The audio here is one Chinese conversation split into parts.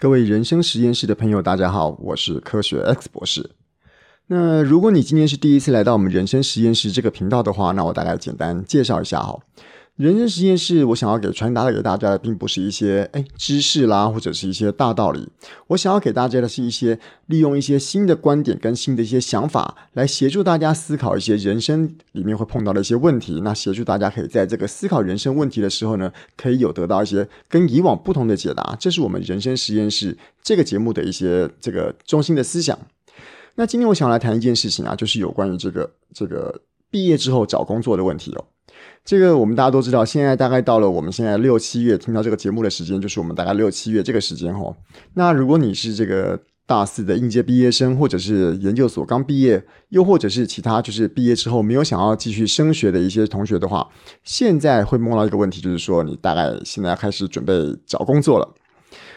各位人生实验室的朋友，大家好，我是科学 X 博士。那如果你今天是第一次来到我们人生实验室这个频道的话，那我大概简单介绍一下哈。人生实验室，我想要给传达给大家的，并不是一些诶知识啦，或者是一些大道理。我想要给大家的是一些利用一些新的观点跟新的一些想法，来协助大家思考一些人生里面会碰到的一些问题。那协助大家可以在这个思考人生问题的时候呢，可以有得到一些跟以往不同的解答。这是我们人生实验室这个节目的一些这个中心的思想。那今天我想来谈一件事情啊，就是有关于这个这个毕业之后找工作的问题哦。这个我们大家都知道，现在大概到了我们现在六七月听到这个节目的时间，就是我们大概六七月这个时间哦。那如果你是这个大四的应届毕业生，或者是研究所刚毕业，又或者是其他就是毕业之后没有想要继续升学的一些同学的话，现在会梦到一个问题，就是说你大概现在开始准备找工作了。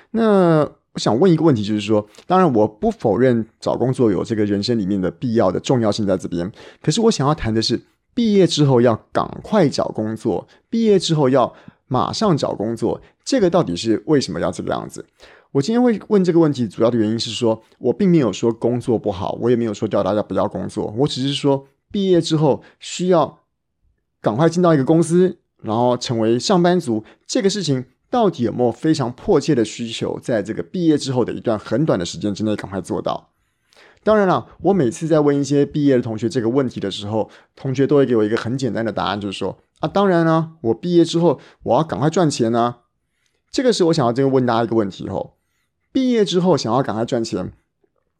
那我想问一个问题，就是说，当然我不否认找工作有这个人生里面的必要的重要性在这边，可是我想要谈的是。毕业之后要赶快找工作，毕业之后要马上找工作，这个到底是为什么要这个样子？我今天会问这个问题，主要的原因是说，我并没有说工作不好，我也没有说叫大家不要工作，我只是说毕业之后需要赶快进到一个公司，然后成为上班族，这个事情到底有没有非常迫切的需求，在这个毕业之后的一段很短的时间之内赶快做到？当然了，我每次在问一些毕业的同学这个问题的时候，同学都会给我一个很简单的答案，就是说啊，当然了，我毕业之后我要赶快赚钱啊。这个是我想要这个问大家一个问题吼，毕业之后想要赶快赚钱，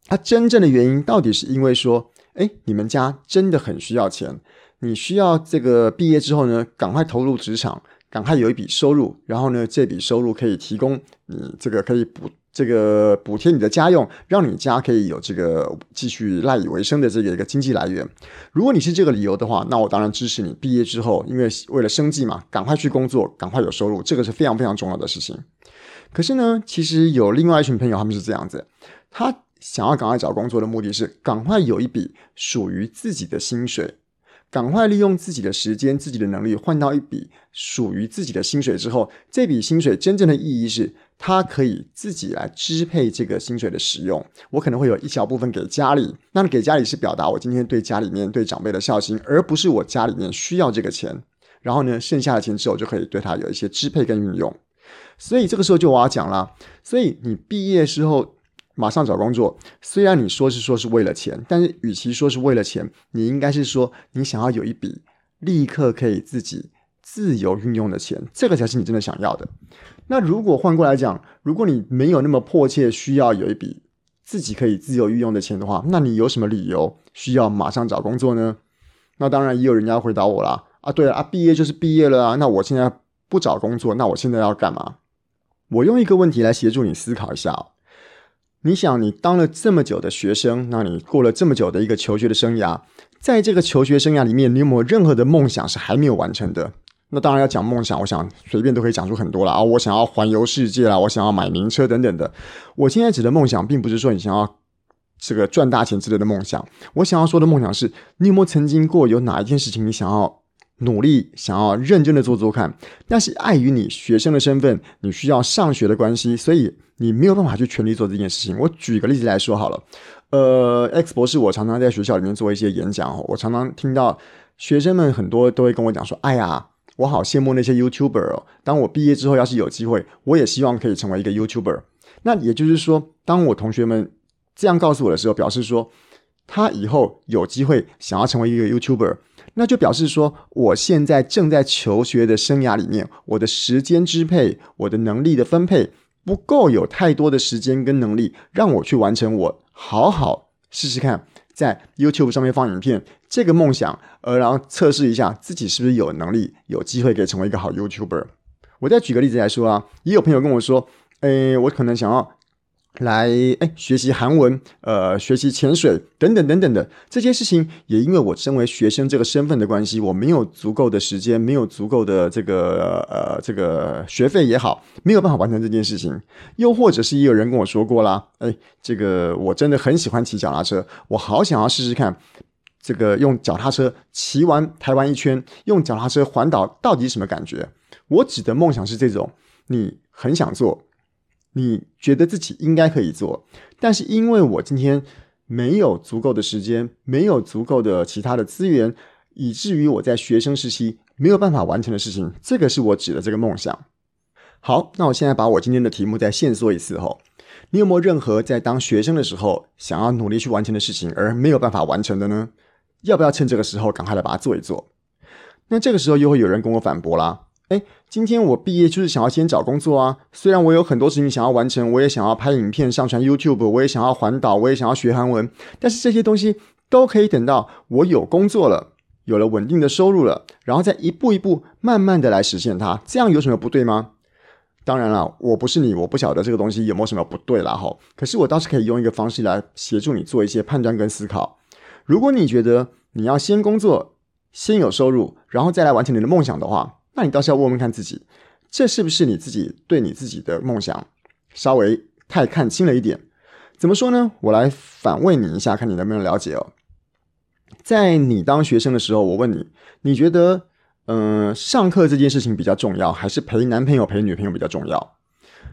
它真正的原因到底是因为说，哎，你们家真的很需要钱，你需要这个毕业之后呢，赶快投入职场，赶快有一笔收入，然后呢，这笔收入可以提供你这个可以补。这个补贴你的家用，让你家可以有这个继续赖以为生的这个一个经济来源。如果你是这个理由的话，那我当然支持你毕业之后，因为为了生计嘛，赶快去工作，赶快有收入，这个是非常非常重要的事情。可是呢，其实有另外一群朋友，他们是这样子，他想要赶快找工作的目的是赶快有一笔属于自己的薪水，赶快利用自己的时间、自己的能力换到一笔属于自己的薪水之后，这笔薪水真正的意义是。他可以自己来支配这个薪水的使用，我可能会有一小部分给家里，那给家里是表达我今天对家里面对长辈的孝心，而不是我家里面需要这个钱。然后呢，剩下的钱之后就可以对他有一些支配跟运用。所以这个时候就我要讲了，所以你毕业之后马上找工作，虽然你说是说是为了钱，但是与其说是为了钱，你应该是说你想要有一笔立刻可以自己自由运用的钱，这个才是你真的想要的。那如果换过来讲，如果你没有那么迫切需要有一笔自己可以自由运用的钱的话，那你有什么理由需要马上找工作呢？那当然也有人家回答我啦，啊，对了啊，毕业就是毕业了啊，那我现在不找工作，那我现在要干嘛？我用一个问题来协助你思考一下。你想，你当了这么久的学生，那你过了这么久的一个求学的生涯，在这个求学生涯里面，你有没有任何的梦想是还没有完成的？那当然要讲梦想，我想随便都可以讲出很多了啊！我想要环游世界啦，我想要买名车等等的。我现在指的梦想，并不是说你想要这个赚大钱之类的梦想。我想要说的梦想是，你有没有曾经过有哪一件事情，你想要努力、想要认真的做做看，但是碍于你学生的身份，你需要上学的关系，所以你没有办法去全力做这件事情。我举个例子来说好了，呃，X 博士，我常常在学校里面做一些演讲，我常常听到学生们很多都会跟我讲说：“哎呀。”我好羡慕那些 YouTuber 哦！当我毕业之后，要是有机会，我也希望可以成为一个 YouTuber。那也就是说，当我同学们这样告诉我的时候，表示说他以后有机会想要成为一个 YouTuber，那就表示说，我现在正在求学的生涯里面，我的时间支配、我的能力的分配不够，有太多的时间跟能力让我去完成我好好试试看。在 YouTube 上面放影片，这个梦想，呃，然后测试一下自己是不是有能力、有机会可以成为一个好 YouTuber。我再举个例子来说啊，也有朋友跟我说，诶，我可能想要。来，哎，学习韩文，呃，学习潜水，等等等等的这些事情，也因为我身为学生这个身份的关系，我没有足够的时间，没有足够的这个呃这个学费也好，没有办法完成这件事情。又或者是也有人跟我说过啦，哎，这个我真的很喜欢骑脚踏车，我好想要试试看，这个用脚踏车骑完台湾一圈，用脚踏车环岛到底什么感觉？我指的梦想是这种，你很想做。你觉得自己应该可以做，但是因为我今天没有足够的时间，没有足够的其他的资源，以至于我在学生时期没有办法完成的事情，这个是我指的这个梦想。好，那我现在把我今天的题目再线索一次后，你有没有任何在当学生的时候想要努力去完成的事情而没有办法完成的呢？要不要趁这个时候赶快来把它做一做？那这个时候又会有人跟我反驳啦。诶，今天我毕业就是想要先找工作啊。虽然我有很多事情想要完成，我也想要拍影片上传 YouTube，我也想要环岛，我也想要学韩文，但是这些东西都可以等到我有工作了，有了稳定的收入了，然后再一步一步慢慢的来实现它。这样有什么不对吗？当然了，我不是你，我不晓得这个东西有没有什么不对啦。哈。可是我倒是可以用一个方式来协助你做一些判断跟思考。如果你觉得你要先工作，先有收入，然后再来完成你的梦想的话，那你倒是要问问看自己，这是不是你自己对你自己的梦想稍微太看清了一点？怎么说呢？我来反问你一下，看你能不能了解哦。在你当学生的时候，我问你，你觉得，嗯、上课这件事情比较重要，还是陪男朋友、陪女朋友比较重要？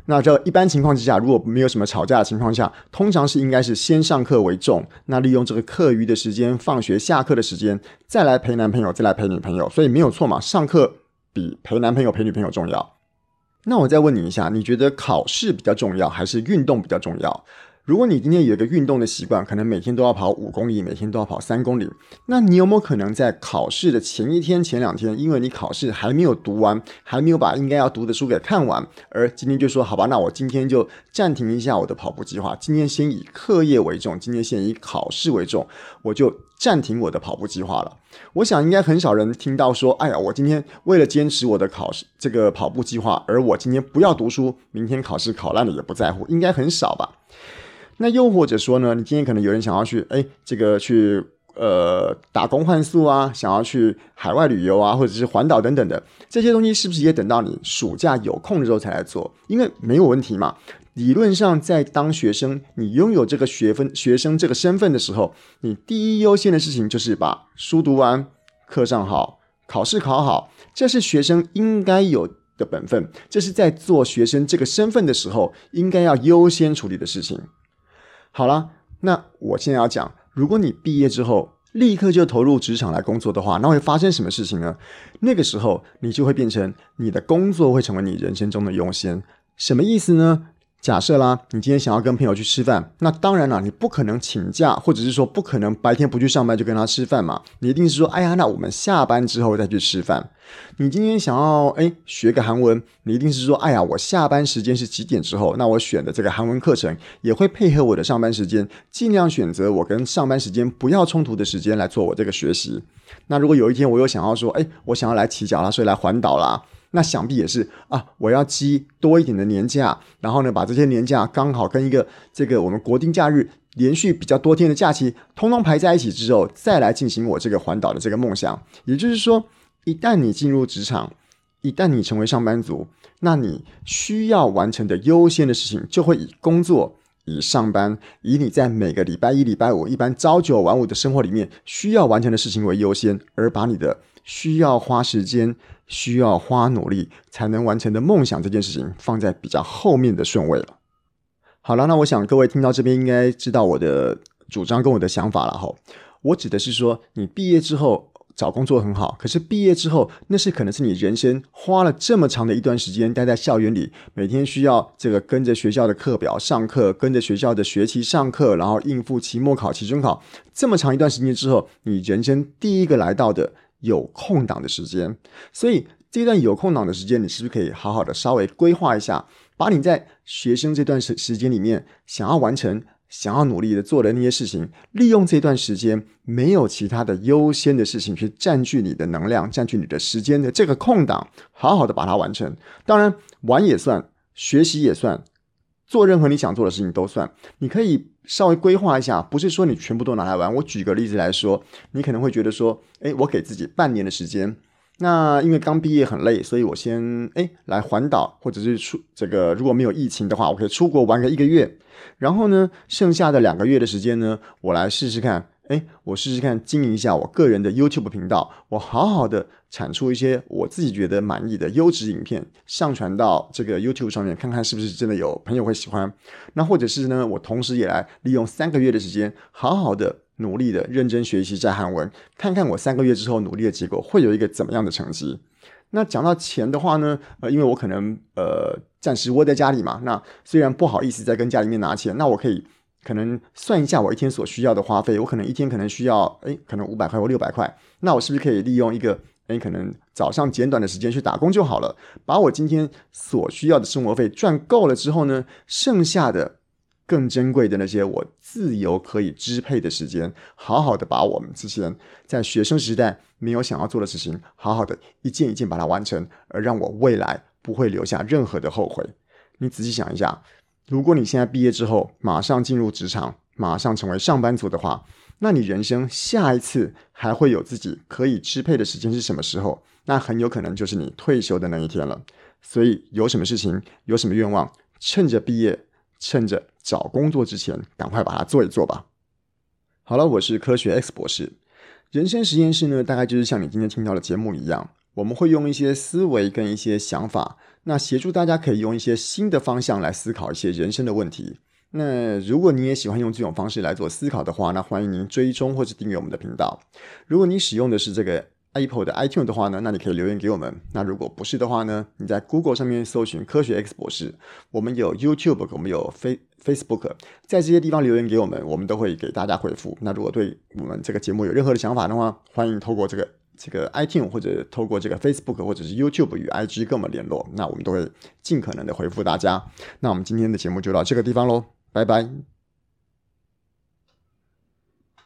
那这一般情况之下，如果没有什么吵架的情况下，通常是应该是先上课为重。那利用这个课余的时间、放学下课的时间，再来陪男朋友，再来陪女朋友，所以没有错嘛，上课。比陪男朋友、陪女朋友重要。那我再问你一下，你觉得考试比较重要，还是运动比较重要？如果你今天有一个运动的习惯，可能每天都要跑五公里，每天都要跑三公里，那你有没有可能在考试的前一天、前两天，因为你考试还没有读完，还没有把应该要读的书给看完，而今天就说好吧，那我今天就暂停一下我的跑步计划，今天先以课业为重，今天先以考试为重，我就暂停我的跑步计划了。我想应该很少人听到说，哎呀，我今天为了坚持我的考试这个跑步计划，而我今天不要读书，明天考试考烂了也不在乎，应该很少吧。那又或者说呢，你今天可能有人想要去，哎，这个去呃打工换宿啊，想要去海外旅游啊，或者是环岛等等的这些东西，是不是也等到你暑假有空的时候才来做？因为没有问题嘛。理论上，在当学生，你拥有这个学分学生这个身份的时候，你第一优先的事情就是把书读完，课上好，考试考好，这是学生应该有的本分，这是在做学生这个身份的时候应该要优先处理的事情。好了，那我现在要讲，如果你毕业之后立刻就投入职场来工作的话，那会发生什么事情呢？那个时候你就会变成你的工作会成为你人生中的优先，什么意思呢？假设啦，你今天想要跟朋友去吃饭，那当然啦，你不可能请假，或者是说不可能白天不去上班就跟他吃饭嘛。你一定是说，哎呀，那我们下班之后再去吃饭。你今天想要哎学个韩文，你一定是说，哎呀，我下班时间是几点之后？那我选的这个韩文课程也会配合我的上班时间，尽量选择我跟上班时间不要冲突的时间来做我这个学习。那如果有一天我又想要说，哎，我想要来骑脚踏车来环岛啦。那想必也是啊，我要积多一点的年假，然后呢，把这些年假刚好跟一个这个我们国定假日连续比较多天的假期，通通排在一起之后，再来进行我这个环岛的这个梦想。也就是说，一旦你进入职场，一旦你成为上班族，那你需要完成的优先的事情，就会以工作、以上班、以你在每个礼拜一、礼拜五一般朝九晚五的生活里面需要完成的事情为优先，而把你的需要花时间。需要花努力才能完成的梦想这件事情放在比较后面的顺位了。好了，那我想各位听到这边应该知道我的主张跟我的想法了哈。我指的是说，你毕业之后找工作很好，可是毕业之后那是可能是你人生花了这么长的一段时间待在校园里，每天需要这个跟着学校的课表上课，跟着学校的学期上课，然后应付期末考、期中考这么长一段时间之后，你人生第一个来到的。有空档的时间，所以这段有空档的时间，你是不是可以好好的稍微规划一下，把你在学生这段时时间里面想要完成、想要努力的做的那些事情，利用这段时间没有其他的优先的事情去占据你的能量、占据你的时间的这个空档，好好的把它完成。当然，玩也算，学习也算。做任何你想做的事情都算，你可以稍微规划一下，不是说你全部都拿来玩。我举个例子来说，你可能会觉得说，哎，我给自己半年的时间，那因为刚毕业很累，所以我先哎来环岛，或者是出这个如果没有疫情的话，我可以出国玩个一个月。然后呢，剩下的两个月的时间呢，我来试试看哎，我试试看经营一下我个人的 YouTube 频道，我好好的产出一些我自己觉得满意的优质影片，上传到这个 YouTube 上面，看看是不是真的有朋友会喜欢。那或者是呢，我同时也来利用三个月的时间，好好的努力的认真学习在韩文，看看我三个月之后努力的结果会有一个怎么样的成绩。那讲到钱的话呢，呃，因为我可能呃暂时窝在家里嘛，那虽然不好意思再跟家里面拿钱，那我可以。可能算一下我一天所需要的花费，我可能一天可能需要，诶，可能五百块或六百块，那我是不是可以利用一个，诶，可能早上简短的时间去打工就好了，把我今天所需要的生活费赚够了之后呢，剩下的更珍贵的那些我自由可以支配的时间，好好的把我们之前在学生时代没有想要做的事情，好好的一件一件把它完成，而让我未来不会留下任何的后悔。你仔细想一下。如果你现在毕业之后马上进入职场，马上成为上班族的话，那你人生下一次还会有自己可以支配的时间是什么时候？那很有可能就是你退休的那一天了。所以有什么事情，有什么愿望，趁着毕业，趁着找工作之前，赶快把它做一做吧。好了，我是科学 X 博士。人生实验室呢，大概就是像你今天听到的节目一样，我们会用一些思维跟一些想法。那协助大家可以用一些新的方向来思考一些人生的问题。那如果你也喜欢用这种方式来做思考的话，那欢迎您追踪或者订阅我们的频道。如果你使用的是这个 Apple 的 iTunes 的话呢，那你可以留言给我们。那如果不是的话呢，你在 Google 上面搜寻科学 X 博士，我们有 YouTube，我们有 Face Facebook，在这些地方留言给我们，我们都会给大家回复。那如果对我们这个节目有任何的想法的话，欢迎透过这个。这个 iTunes 或者透过这个 Facebook 或者是 YouTube 与 IG 跟我们联络，那我们都会尽可能的回复大家。那我们今天的节目就到这个地方喽，拜拜。